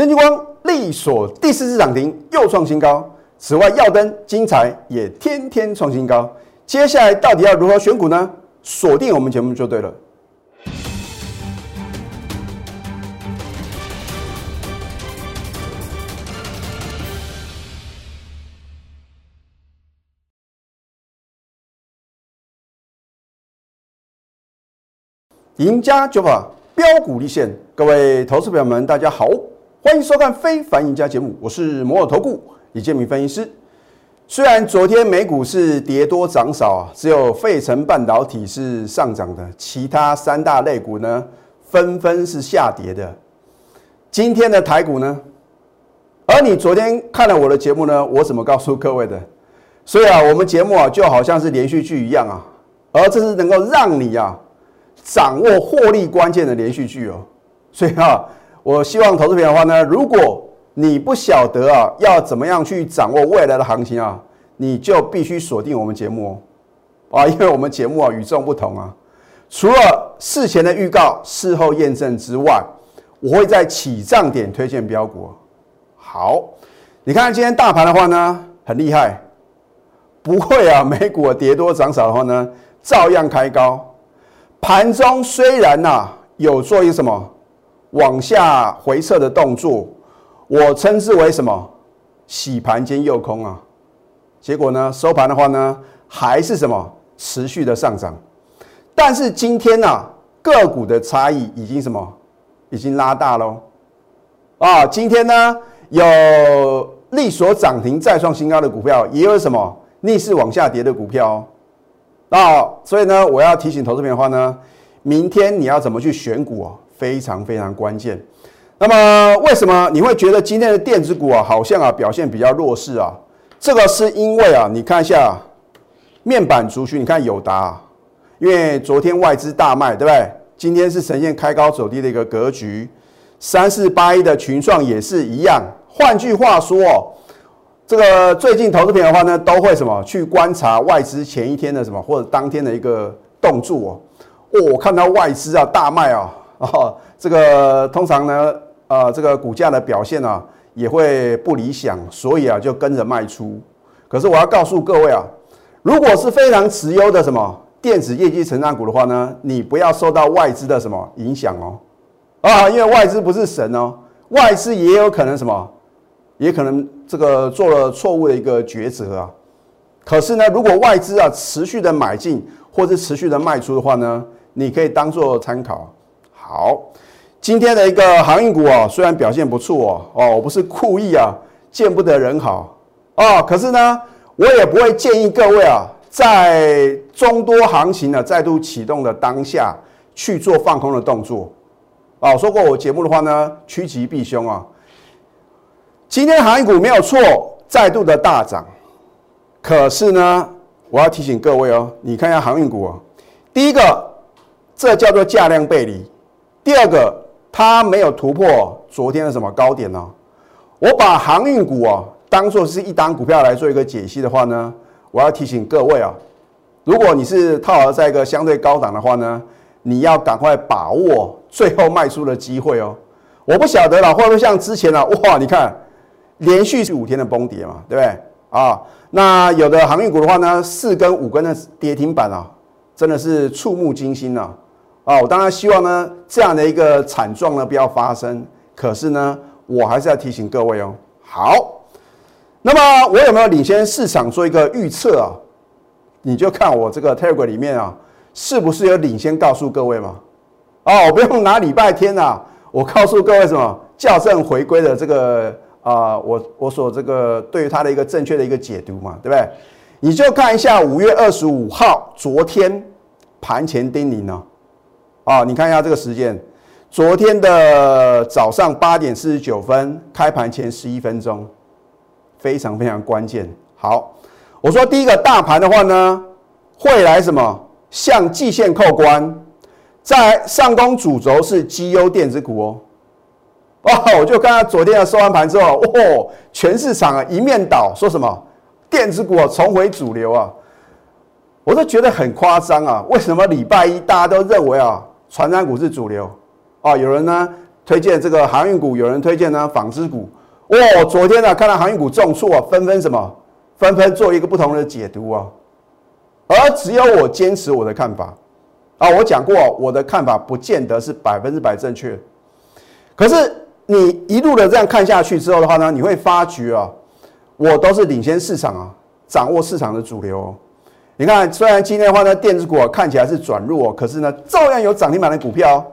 先进光力所第四次涨停又创新高，此外耀灯、精彩也天天创新高。接下来到底要如何选股呢？锁定我们节目就对了。赢家九法标股立现，各位投资朋友们，大家好，欢迎收看《非凡赢家》节目，我是摩尔投顾李建明分析师。虽然昨天美股是跌多涨少啊，只有费城半导体是上涨的，其他三大类股呢纷纷是下跌的。今天的台股呢，而你昨天看了我的节目呢，我怎么告诉各位的？所以啊，我们节目啊就好像是连续剧一样啊，而这是能够让你啊。掌握获利关键的连续剧哦，所以啊，我希望投资品的话呢，如果你不晓得啊，要怎么样去掌握未来的行情啊，你就必须锁定我们节目哦，啊，因为我们节目啊与众不同啊，除了事前的预告、事后验证之外，我会在起涨点推荐标股。好，你看今天大盘的话呢，很厉害，不会啊，美股跌多涨少的话呢，照样开高。盘中虽然呐有做一个什么往下回撤的动作，我称之为什么洗盘兼诱空啊？结果呢收盘的话呢还是什么持续的上涨，但是今天呢个股的差异已经什么已经拉大喽啊！今天呢有力所涨停再创新高的股票，也有什么逆势往下跌的股票。那所以呢，我要提醒投资朋友的话呢，明天你要怎么去选股啊？非常非常关键。那么为什么你会觉得今天的电子股啊，好像啊表现比较弱势啊？这个是因为啊，你看一下面板族群，你看友达，因为昨天外资大卖，对不对？今天是呈现开高走低的一个格局。三四八一的群创也是一样。换句话说。这个最近投资品的话呢，都会什么去观察外资前一天的什么或者当天的一个动作哦。我看到外资啊大卖啊，哦，这个通常呢，呃，这个股价的表现啊也会不理想，所以啊就跟着卖出。可是我要告诉各位啊，如果是非常持优的什么电子业绩成长股的话呢，你不要受到外资的什么影响哦，啊，因为外资不是神哦，外资也有可能什么。也可能这个做了错误的一个抉择啊，可是呢，如果外资啊持续的买进或者持续的卖出的话呢，你可以当做参考。好，今天的一个航运股啊，虽然表现不错哦，哦，我不是故意啊，见不得人好哦，可是呢，我也不会建议各位啊，在中多行情呢再度启动的当下去做放空的动作啊。说过我节目的话呢，趋吉避凶啊。今天航运股没有错，再度的大涨。可是呢，我要提醒各位哦，你看一下航运股哦。第一个，这叫做价量背离；第二个，它没有突破昨天的什么高点呢？我把航运股啊当做是一单股票来做一个解析的话呢，我要提醒各位啊，如果你是套牢在一个相对高档的话呢，你要赶快把握最后卖出的机会哦。我不晓得了，会不会像之前啊？哇，你看。连续是五天的崩跌嘛，对不对啊？那有的航运股的话呢，四根五根的跌停板啊，真的是触目惊心呐！啊，我当然希望呢，这样的一个惨状呢不要发生。可是呢，我还是要提醒各位哦。好，那么我有没有领先市场做一个预测啊？你就看我这个 Telegram 里面啊，是不是有领先告诉各位嘛？哦，不用拿礼拜天啊，我告诉各位什么校正回归的这个。啊，我我所这个对于它的一个正确的一个解读嘛，对不对？你就看一下五月二十五号昨天盘前叮咛呢，啊你看一下这个时间，昨天的早上八点四十九分开盘前十一分钟，非常非常关键。好，我说第一个大盘的话呢，会来什么？向季线扣关，在上攻主轴是绩优电子股哦。哦，我就看到昨天的收完盘之后，哦，全市场啊一面倒，说什么电子股重回主流啊，我都觉得很夸张啊。为什么礼拜一大家都认为啊，传染股是主流？哦，有人呢推荐这个航运股，有人推荐呢纺织股。哇，昨天呢看到航运股重挫啊，纷纷什么？纷纷做一个不同的解读啊。而只有我坚持我的看法啊。我讲过，我的看法不见得是百分之百正确。可是你一路的这样看下去之后的话呢，你会发觉啊，我都是领先市场啊，掌握市场的主流。你看，虽然今天的话呢，电子股看起来是转弱，可是呢，照样有涨停板的股票。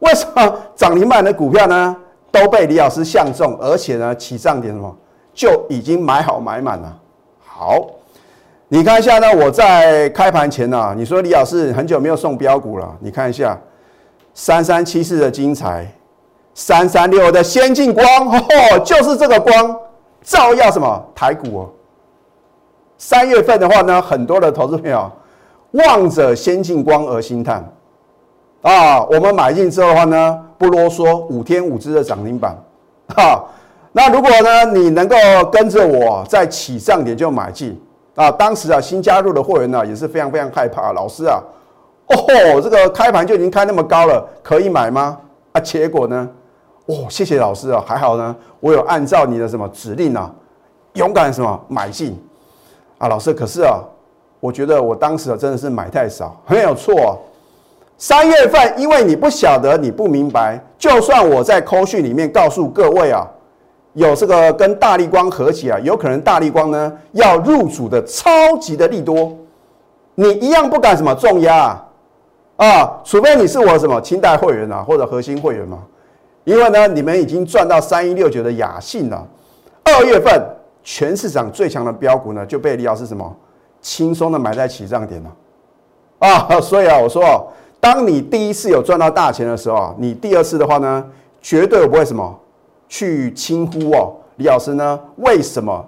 为什么涨停板的股票呢，都被李老师相中，而且呢，起涨点什么就已经买好买满了。好，你看一下呢，我在开盘前呢，你说李老师很久没有送标股了，你看一下三三七四的精彩，三三六的先进光，哦，就是这个光，照耀什么台股哦。三月份的话呢，很多的投资朋友望着先进光而心叹啊！我们买进之后的话呢，不啰嗦，五天五只的涨停板哈。那如果呢，你能够跟着我在起涨点就买进啊，当时啊新加入的货源呢也是非常非常害怕，老师啊，哦，这个开盘就已经开那么高了，可以买吗？啊，结果呢，哦，谢谢老师啊，还好呢，我有按照你的什么指令啊，勇敢什么买进。啊，老师，可是啊，我觉得我当时啊真的是买太少，没有错。三月份，因为你不晓得，你不明白，就算我在扣讯里面告诉各位啊，有这个跟大力光合起啊，有可能大力光呢要入主的超级的利多，你一样不敢什么重压啊，啊，除非你是我什么清代会员啊，或者核心会员嘛，因为呢，你们已经赚到三一六九的雅信了，二月份。全市场最强的标股呢，就被李老师什么轻松的买在起涨点了啊！所以啊，我说哦，当你第一次有赚到大钱的时候啊，你第二次的话呢，绝对不会什么去轻忽哦。李老师呢，为什么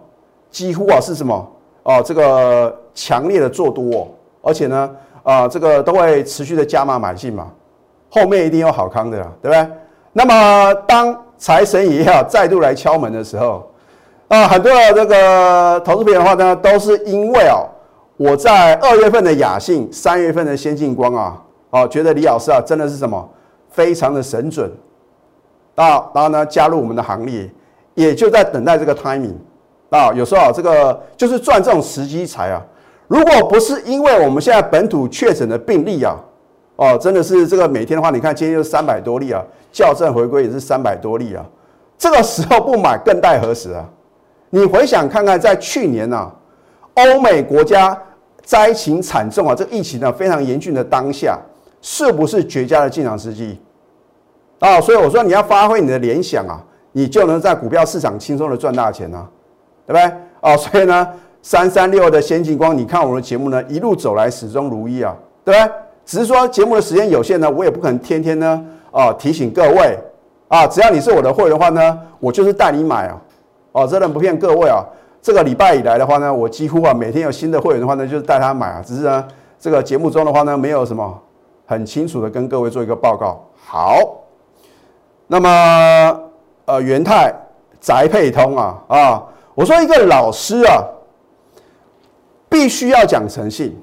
几乎啊是什么哦？这个强烈的做多，而且呢啊，这个都会持续的加码买进嘛，后面一定有好康的，对不对？那么当财神爷啊再度来敲门的时候。啊，很多的这个投资品的话呢，都是因为哦，我在二月份的雅信，三月份的先进光啊，哦，觉得李老师啊，真的是什么，非常的神准，啊，然后呢，加入我们的行列，也就在等待这个 timing，啊，有时候啊，这个就是赚这种时机财啊，如果不是因为我们现在本土确诊的病例啊，哦，真的是这个每天的话，你看今天就三百多例啊，校正回归也是三百多例啊，这个时候不买更待何时啊？你回想看看，在去年呢，欧美国家灾情惨重啊，这疫情呢非常严峻的当下，是不是绝佳的进场时机啊？所以我说你要发挥你的联想啊，你就能在股票市场轻松的赚大钱啊，对不对？啊，所以呢，三三六的先进光，你看我们的节目呢，一路走来始终如一啊，对不对？只是说节目的时间有限呢，我也不可能天天呢啊提醒各位啊，只要你是我的会员的话呢，我就是带你买啊。哦，真的不骗各位啊！这个礼拜以来的话呢，我几乎啊每天有新的会员的话呢，就是带他买啊。只是呢，这个节目中的话呢，没有什么很清楚的跟各位做一个报告。好，那么呃，元泰宅配通啊啊，我说一个老师啊，必须要讲诚信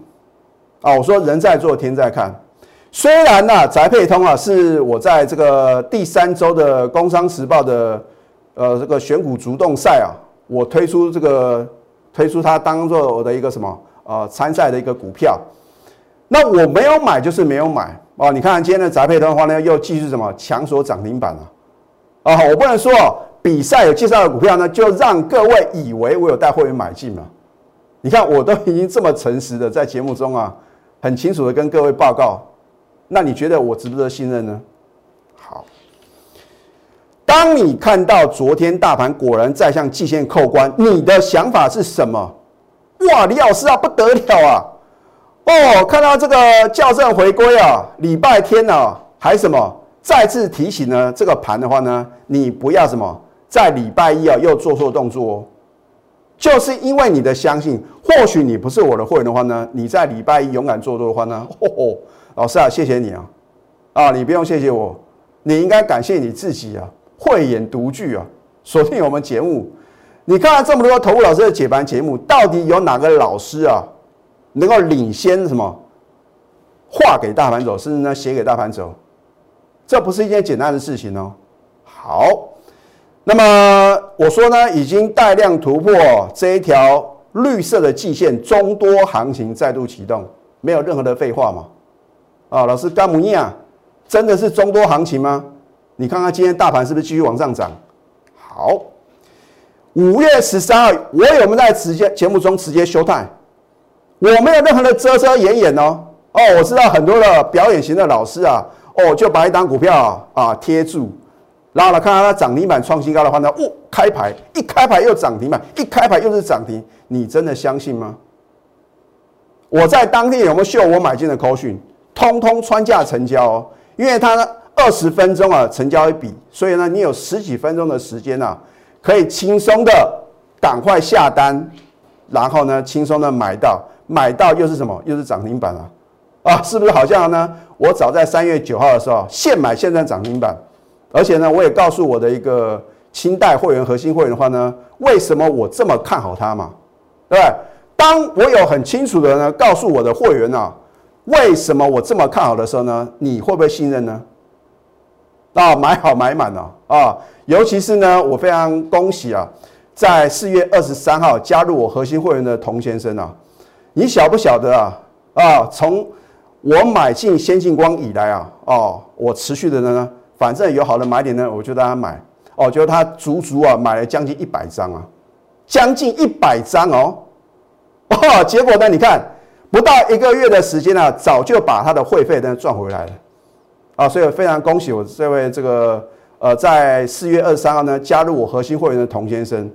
啊。我说人在做天在看，虽然呢宅配通啊是我在这个第三周的《工商时报》的。呃，这个选股主动赛啊，我推出这个推出它当做我的一个什么呃参赛的一个股票，那我没有买就是没有买哦。你看今天的宅配的话呢，又继续什么强锁涨停板了啊！我不能说比赛有介绍的股票呢，就让各位以为我有带会员买进了。你看我都已经这么诚实的在节目中啊，很清楚的跟各位报告，那你觉得我值不值得信任呢？当你看到昨天大盘果然在向季线扣关，你的想法是什么？哇，李老师啊，不得了啊！哦，看到这个校正回归啊，礼拜天呢还什么？再次提醒呢，这个盘的话呢，你不要什么在礼拜一啊又做错动作哦。就是因为你的相信，或许你不是我的会员的话呢，你在礼拜一勇敢做多的话呢，哦，老师啊，谢谢你啊！啊，你不用谢谢我，你应该感谢你自己啊。慧眼独具啊！锁定我们节目，你看了这么多投顾老师的解盘节目，到底有哪个老师啊，能够领先什么画给大盘走，甚至呢写给大盘走？这不是一件简单的事情哦。好，那么我说呢，已经带量突破这一条绿色的季线，中多行情再度启动，没有任何的废话嘛？啊，老师干母尼亚真的是中多行情吗？你看看今天大盘是不是继续往上涨？好，五月十三号，我有没有在直接节目中直接休态？我没有任何的遮遮掩掩哦。哦，我知道很多的表演型的老师啊，哦就把一档股票啊贴住，然后呢看到它涨停板创新高的话呢，哦开牌一开牌又涨停板，一开牌又是涨停，你真的相信吗？我在当天有没有秀我买进的扣讯？通通穿价成交哦，因为它呢二十分钟啊成交一笔，所以呢你有十几分钟的时间啊，可以轻松的赶快下单，然后呢轻松的买到，买到又是什么？又是涨停板啊！啊，是不是好像呢？我早在三月九号的时候现买现在涨停板，而且呢我也告诉我的一个清代会员核心会员的话呢，为什么我这么看好它嘛？对对？当我有很清楚的呢告诉我的会员啊。为什么我这么看好的时候呢？你会不会信任呢？啊，买好买满了啊！尤其是呢，我非常恭喜啊，在四月二十三号加入我核心会员的童先生啊，你晓不晓得啊？啊，从我买进先进光以来啊，哦，我持续的呢，反正有好的买点呢，我就让他买哦，就他足足啊买了将近一百张啊，将近一百张哦，哦，结果呢，你看。不到一个月的时间呢，早就把他的会费呢赚回来了，啊，所以非常恭喜我这位这个呃，在四月二十三号呢加入我核心会员的童先生。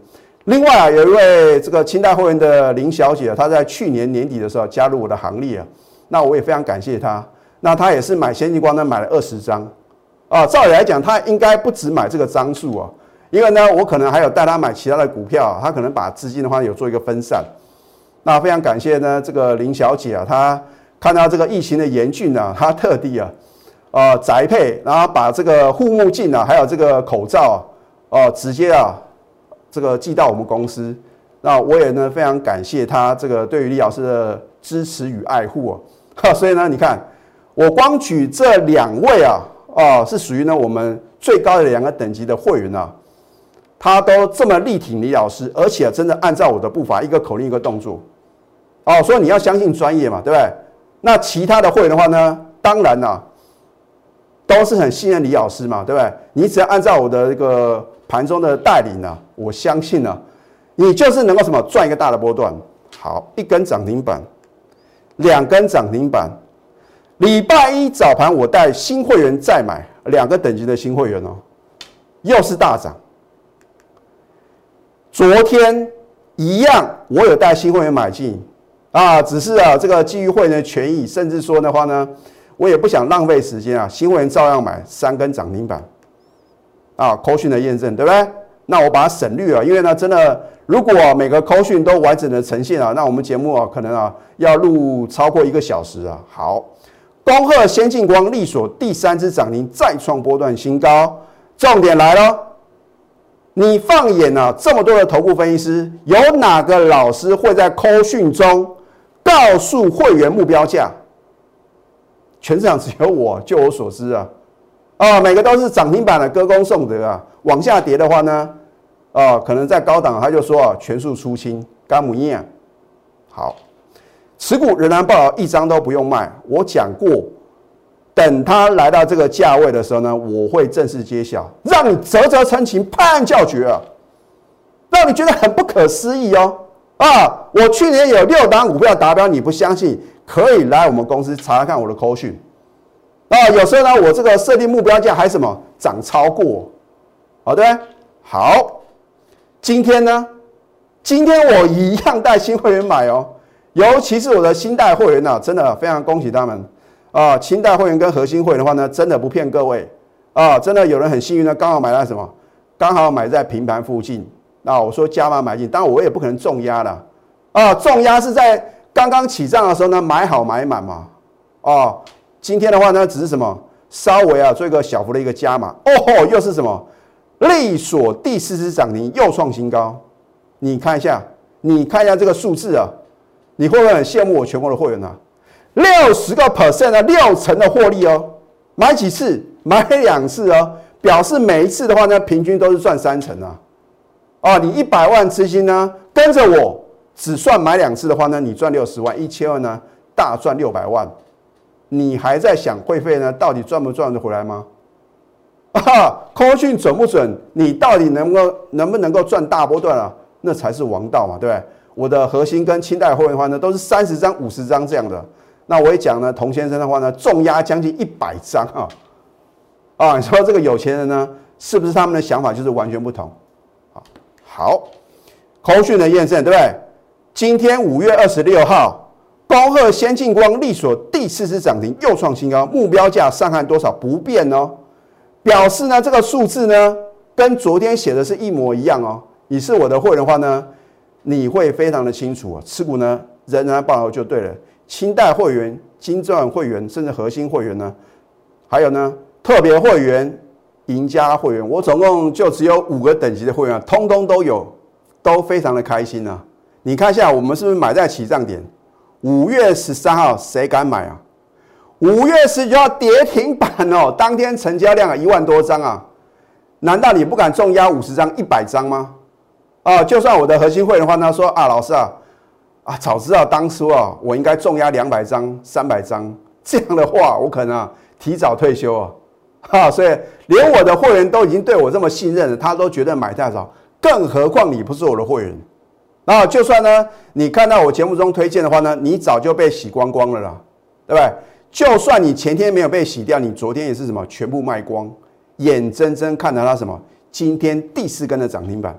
另外啊，有一位这个清代会员的林小姐，她在去年年底的时候加入我的行列啊，那我也非常感谢她。那她也是买先进光呢买了二十张，啊，照理来讲她应该不止买这个张数啊，因为呢我可能还有带她买其他的股票，她可能把资金的话有做一个分散。那非常感谢呢，这个林小姐啊，她看到这个疫情的严峻呢，她特地啊，呃，宅配，然后把这个护目镜啊，还有这个口罩啊，哦，直接啊，这个寄到我们公司。那我也呢非常感谢他这个对于李老师的支持与爱护啊。所以呢，你看我光举这两位啊，哦，是属于呢我们最高的两个等级的会员啊，他都这么力挺李老师，而且真的按照我的步伐，一个口令一个动作。哦，所以你要相信专业嘛，对不对？那其他的会员的话呢，当然啦，都是很信任李老师嘛，对不对？你只要按照我的这个盘中的带领呢，我相信呢，你就是能够什么赚一个大的波段。好，一根涨停板，两根涨停板，礼拜一早盘我带新会员再买两个等级的新会员哦，又是大涨。昨天一样，我有带新会员买进。啊，只是啊，这个基于会员的权益，甚至说的话呢，我也不想浪费时间啊，新会员照样买三根涨停板，啊，扣讯的验证，对不对？那我把它省略了，因为呢，真的，如果每个扣讯都完整的呈现啊，那我们节目啊，可能啊要录超过一个小时啊。好，恭贺先进光力所第三支涨停再创波段新高，重点来了，你放眼啊，这么多的头部分析师，有哪个老师会在扣讯中？告诉会员目标价，全市场只有我，就我所知啊，啊，每个都是涨停板的歌功颂德啊。往下跌的话呢，啊，可能在高档他就说啊，全数出清，干母啊。好，持股仍然报一张都不用卖。我讲过，等它来到这个价位的时候呢，我会正式揭晓，让你啧啧称奇，拍案叫绝啊，让你觉得很不可思议哦。啊，我去年有六档股票达标，你不相信？可以来我们公司查看我的扣讯。啊，有时候呢，我这个设定目标价还什么涨超过，好的，好。今天呢，今天我一样带新会员买哦，尤其是我的新代会员呢，真的非常恭喜他们啊！新代会员跟核心会员的话呢，真的不骗各位啊，真的有人很幸运的刚好买在什么，刚好买在平盘附近。那我说加码买进，当然我也不可能重压了啊！重压是在刚刚起涨的时候呢，买好买满嘛。哦，今天的话呢，只是什么稍微啊做一个小幅的一个加码。哦吼，又是什么？利索第四次涨停又创新高。你看一下，你看一下这个数字啊，你会不会很羡慕我全国的会员呢？六十个 percent 的六成的获利哦，买几次？买两次哦，表示每一次的话呢，平均都是赚三成啊。啊，你一百万资金呢，跟着我只算买两次的话呢，你赚六十万，一千万呢大赚六百万。你还在想会费呢，到底赚不赚得回来吗？啊，空讯准不准？你到底能够能不能够赚大波段啊？那才是王道嘛，对不对？我的核心跟清代会员的话呢，都是三十张、五十张这样的。那我也讲呢，童先生的话呢，重压将近一百张啊。啊，你说这个有钱人呢，是不是他们的想法就是完全不同？好，好，空讯的验证，对不对？今天五月二十六号，高鹤先进光力所第四次涨停，又创新高，目标价上看多少不变哦。表示呢，这个数字呢，跟昨天写的是一模一样哦。你是我的会员的话呢，你会非常的清楚啊。持股呢，仍然保留就对了。清代会员、金钻会员，甚至核心会员呢，还有呢，特别会员、赢家会员，我总共就只有五个等级的会员，通通都有，都非常的开心啊。你看一下，我们是不是买在起涨点？五月十三号，谁敢买啊？五月十九号跌停板哦，当天成交量啊一万多张啊，难道你不敢重压五十张、一百张吗？啊，就算我的核心会的话，他说啊，老师啊，啊，早知道当初啊，我应该重压两百张、三百张，这样的话，我可能啊提早退休啊，哈，所以连我的会员都已经对我这么信任了，他都觉得买太早，更何况你不是我的会员。那就算呢，你看到我节目中推荐的话呢，你早就被洗光光了啦，对不对？就算你前天没有被洗掉，你昨天也是什么全部卖光，眼睁睁看着它什么今天第四根的涨停板，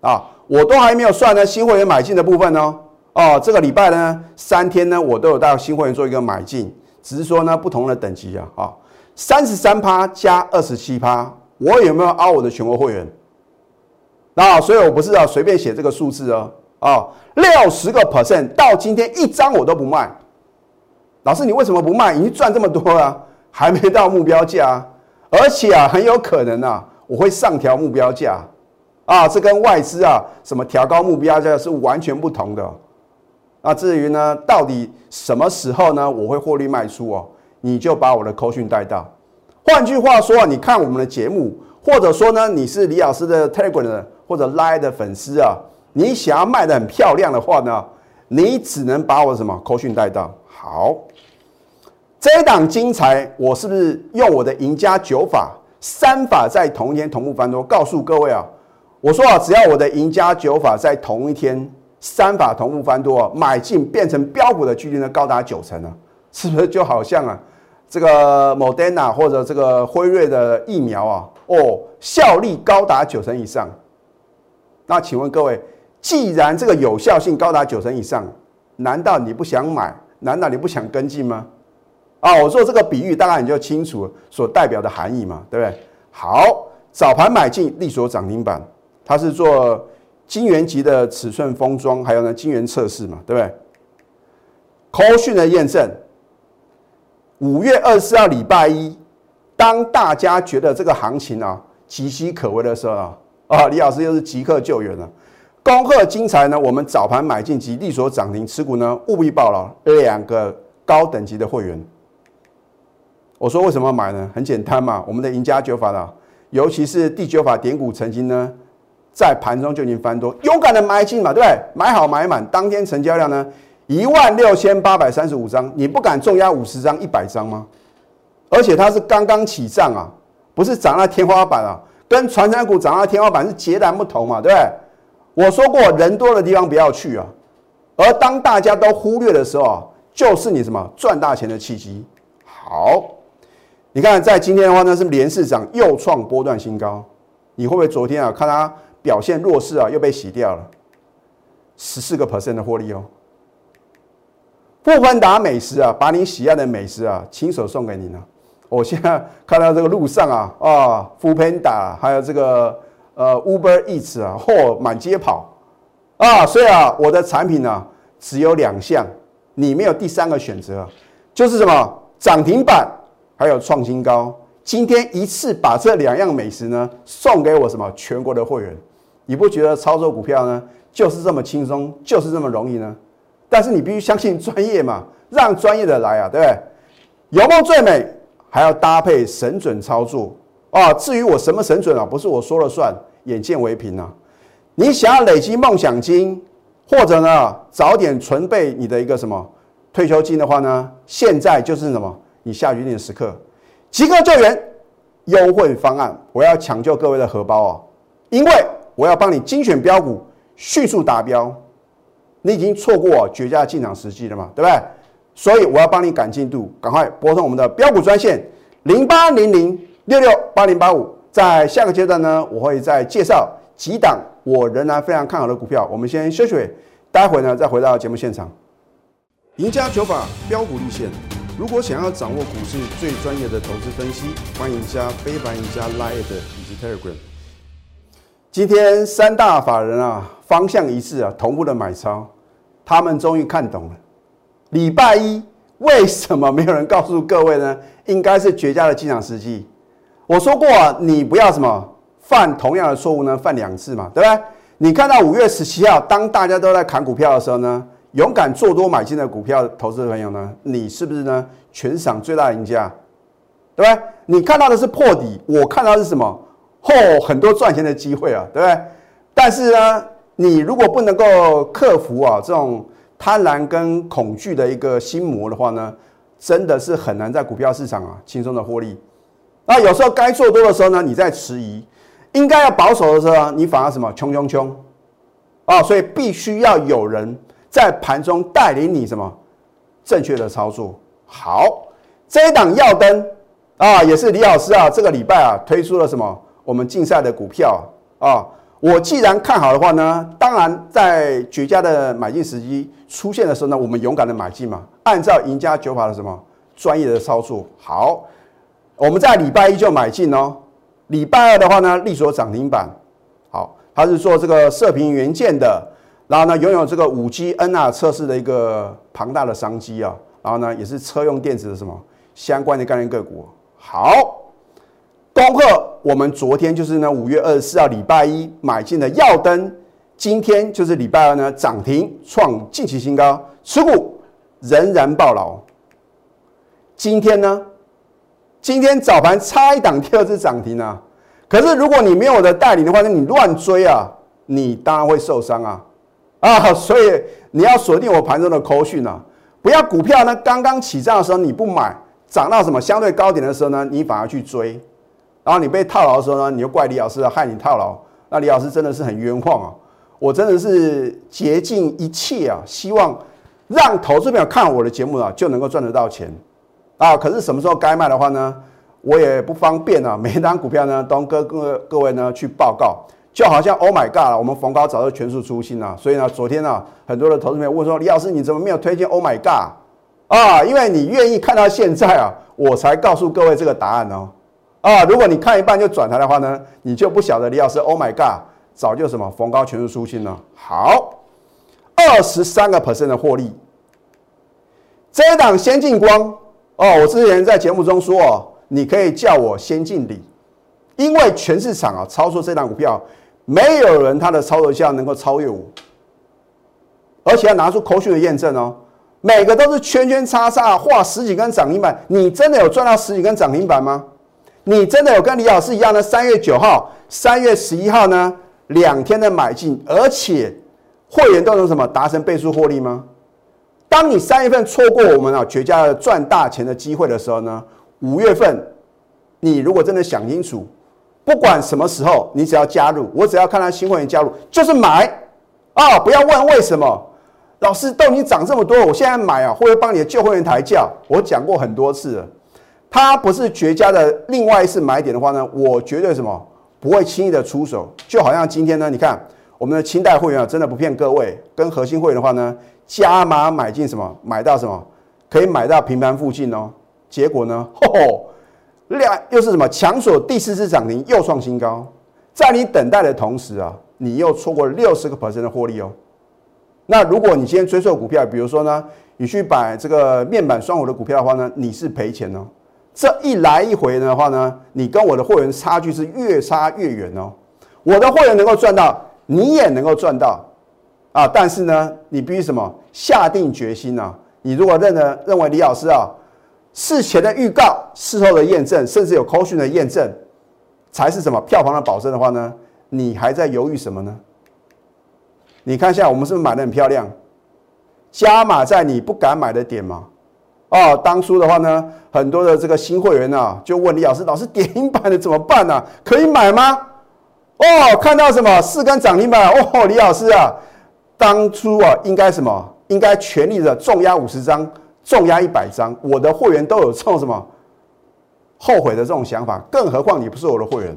啊，我都还没有算呢新会员买进的部分哦，哦，这个礼拜呢三天呢我都有带新会员做一个买进，只是说呢不同的等级啊，啊，三十三趴加二十七趴，我有没有凹我的全国会员？那所以，我不是要随便写这个数字哦，啊，六十个 percent 到今天一张我都不卖。老师，你为什么不卖？已经赚这么多了，还没到目标价，啊而且啊，很有可能啊，我会上调目标价，啊，这跟外资啊什么调高目标价是完全不同的。那至于呢，到底什么时候呢，我会获利卖出哦？你就把我的扣讯带到。换句话说，你看我们的节目，或者说呢，你是李老师的 Telegram 的。或者拉的粉丝啊，你想要卖的很漂亮的话呢，你只能把我什么扣讯带到。好，这一档精彩，我是不是用我的赢家九法三法在同一天同步翻多？告诉各位啊，我说啊，只要我的赢家九法在同一天三法同步翻多，买进变成标股的几率呢高达九成啊，是不是就好像啊这个 Modena 或者这个辉瑞的疫苗啊，哦，效力高达九成以上。那请问各位，既然这个有效性高达九成以上，难道你不想买？难道你不想跟进吗？啊，我做这个比喻，大概你就清楚所代表的含义嘛，对不对？好，早盘买进利索涨停板，它是做晶圆级的尺寸封装，还有呢晶圆测试嘛，对不对？Call 讯的验证，五月二十四号礼拜一，当大家觉得这个行情啊岌岌可危的时候啊。啊，李老师又是即刻救援了。恭贺精彩呢，我们早盘买进及利所涨停持股呢，务必报了两个高等级的会员。我说为什么买呢？很简单嘛，我们的赢家九法的，尤其是第九法点股曾经呢，在盘中就已经翻多，勇敢的买进嘛，对不对？买好买满，当天成交量呢一万六千八百三十五张，你不敢重压五十张、一百张吗？而且它是刚刚起涨啊，不是涨到天花板啊。跟传产股涨到天花板是截然不同嘛，对不对？我说过，人多的地方不要去啊。而当大家都忽略的时候，就是你什么赚大钱的契机。好，你看在今天的话呢，是连市涨又创波段新高。你会不会昨天啊看它表现弱势啊，又被洗掉了十四个 percent 的获利哦？富芬达美食啊，把你喜爱的美食啊，亲手送给你呢。我现在看到这个路上啊啊 f o o Panda，还有这个呃 Uber Eats 啊，货满街跑啊，所以啊，我的产品呢只有两项，你没有第三个选择，就是什么涨停板，还有创新高。今天一次把这两样美食呢送给我什么全国的会员，你不觉得操作股票呢就是这么轻松，就是这么容易呢？但是你必须相信专业嘛，让专业的来啊，对不对？有梦最美。还要搭配神准操作啊。至于我什么神准啊，不是我说了算，眼见为凭啊。你想要累积梦想金，或者呢早点存备你的一个什么退休金的话呢，现在就是什么你下决定的时刻。即刻救援优惠方案，我要抢救各位的荷包啊，因为我要帮你精选标股，迅速达标。你已经错过绝佳的进场时机了嘛，对不对？所以我要帮你赶进度，赶快拨通我们的标股专线零八零零六六八零八五。在下个阶段呢，我会再介绍几档我仍然非常看好的股票。我们先休息，待会呢再回到节目现场。赢家九法标股立线，如果想要掌握股市最专业的投资分析，欢迎加非凡、赢家 Line 以及 Telegram。今天三大法人啊，方向一致啊，同步的买超，他们终于看懂了。礼拜一为什么没有人告诉各位呢？应该是绝佳的进场时机。我说过，你不要什么犯同样的错误呢？犯两次嘛，对不对？你看到五月十七号，当大家都在砍股票的时候呢，勇敢做多买进的股票投资的朋友呢，你是不是呢？全场最大赢家，对不对？你看到的是破底，我看到的是什么？哦，很多赚钱的机会啊，对不对？但是呢，你如果不能够克服啊这种。贪婪跟恐惧的一个心魔的话呢，真的是很难在股票市场啊轻松的获利。那有时候该做多的时候呢，你在迟疑；应该要保守的时候，你反而什么冲冲冲啊！所以必须要有人在盘中带领你什么正确的操作。好，这一档耀灯啊，也是李老师啊，这个礼拜啊推出了什么我们竞赛的股票啊。我既然看好的话呢，当然在绝佳的买进时机出现的时候呢，我们勇敢的买进嘛，按照赢家九法的什么专业的操作。好，我们在礼拜一就买进哦。礼拜二的话呢，力所涨停板。好，它是做这个射频元件的，然后呢，拥有这个五 G NR 测试的一个庞大的商机啊，然后呢，也是车用电子的什么相关的概念个股。好。恭贺我们昨天就是呢五月二十四号礼拜一买进的耀灯，今天就是礼拜二呢涨停创近期新高，持股仍然爆牢。今天呢，今天早盘差一档第二次涨停啊！可是如果你没有我的带领的话，那你乱追啊，你当然会受伤啊啊！所以你要锁定我盘中的口讯啊，不要股票呢刚刚起涨的时候你不买，涨到什么相对高点的时候呢，你反而去追。然后你被套牢的时候呢，你又怪李老师害你套牢，那李老师真的是很冤枉啊！我真的是竭尽一切啊，希望让投资朋友看我的节目啊，就能够赚得到钱啊。可是什么时候该卖的话呢，我也不方便啊。每一张股票呢，都跟各各位呢去报告，就好像 Oh my God 我们逢高早就全数出清了。所以呢，昨天呢，很多的投资朋友问说，李老师你怎么没有推荐 Oh my God 啊？因为你愿意看到现在啊，我才告诉各位这个答案哦。啊，啊如果你看一半就转台的话呢，你就不晓得李老师，Oh my God，早就什么逢高全数出清了。好，二十三个 percent 的获利。这一档先进光哦，我之前在节目中说哦，你可以叫我先进礼，因为全市场啊操作这档股票，没有人他的操作效能够超越我，而且要拿出口讯的验证哦，每个都是圈圈叉叉画十几根涨停板，你真的有赚到十几根涨停板吗？你真的有跟李老师一样呢？三月九号、三月十一号呢，两天的买进，而且会员都能什么达成倍数获利吗？当你三月份错过我们啊绝佳的赚大钱的机会的时候呢，五月份你如果真的想清楚，不管什么时候，你只要加入，我只要看到新会员加入就是买啊！不要问为什么，老师都已经涨这么多，我现在买啊，会不会帮你的旧会员抬价？我讲过很多次了。它不是绝佳的另外一次买点的话呢，我绝对什么不会轻易的出手。就好像今天呢，你看我们的清代会员啊，真的不骗各位，跟核心会员的话呢，加码买进什么，买到什么，可以买到平盘附近哦。结果呢，吼，量又是什么强锁第四次涨停，又创新高。在你等待的同时啊，你又错过六十个 percent 的获利哦。那如果你今天追错股票，比如说呢，你去买这个面板双五的股票的话呢，你是赔钱哦。这一来一回的话呢，你跟我的会员差距是越差越远哦。我的会员能够赚到，你也能够赚到啊！但是呢，你必须什么？下定决心啊！你如果认的认为李老师啊，事前的预告、事后的验证，甚至有 c o 的验证才是什么票房的保证的话呢？你还在犹豫什么呢？你看一下，我们是不是买的很漂亮？加码在你不敢买的点嘛。哦，当初的话呢，很多的这个新会员呢，就问李老师：“老师，点音板的怎么办呢？可以买吗？”哦，看到什么四根涨停板？哦，李老师啊，当初啊，应该什么？应该全力的重压五十张，重压一百张。我的会员都有这种什么后悔的这种想法，更何况你不是我的会员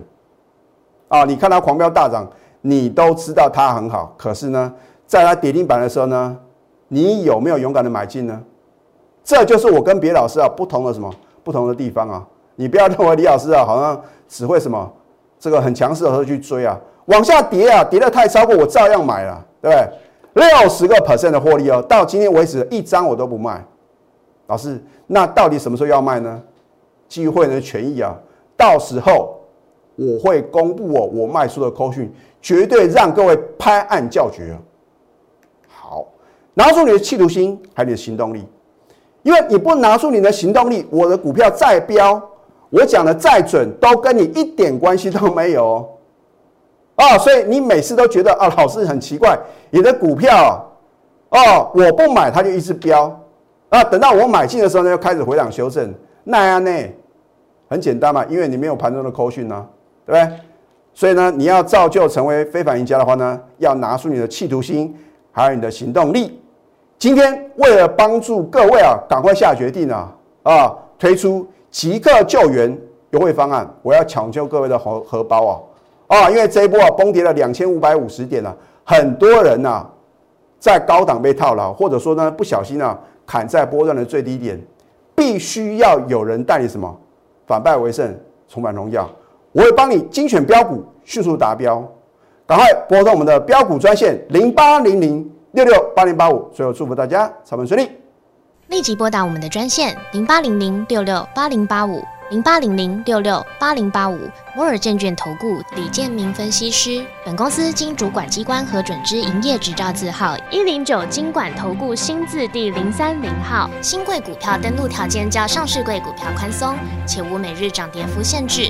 啊？你看他狂飙大涨，你都知道它很好，可是呢，在它跌停板的时候呢，你有没有勇敢的买进呢？这就是我跟别老师啊不同的什么不同的地方啊！你不要认为李老师啊好像只会什么这个很强势的时候去追啊，往下跌啊，跌的太超过我照样买了，对不对？六十个 percent 的获利哦，到今天为止一张我都不卖。老师，那到底什么时候要卖呢？机会的权益啊，到时候我会公布哦，我卖出的扣讯，绝对让各位拍案叫绝。好，拿出你的企图心，还有你的行动力，因为你不拿出你的行动力，我的股票再飙，我讲的再准，都跟你一点关系都没有。啊，所以你每次都觉得啊，老师很奇怪，你的股票哦，我不买它就一直飙，啊，等到我买进的时候呢，又开始回档修正，那样呢？很简单嘛，因为你没有盘中的扣讯呢，对不对？所以呢，你要造就成为非凡赢家的话呢，要拿出你的企图心，还有你的行动力。今天为了帮助各位啊，赶快下决定啊，啊，推出即刻救援优惠方案，我要抢救各位的荷荷包啊！啊，因为这一波啊崩跌了两千五百五十点了，很多人呐在高档被套牢，或者说呢不小心啊砍在波段的最低点，必须要有人带你什么反败为胜，重返荣耀。我会帮你精选标股，迅速达标，赶快拨通我们的标股专线零八零零六六八零八五。最后祝福大家操盘顺利，立即拨打我们的专线零八零零六六八零八五。零八零零六六八零八五摩尔证券投顾李建明分析师，本公司经主管机关核准之营业执照字号一零九经管投顾新字第零三零号。新贵股票登录条件较上市贵股票宽松，且无每日涨跌幅限制。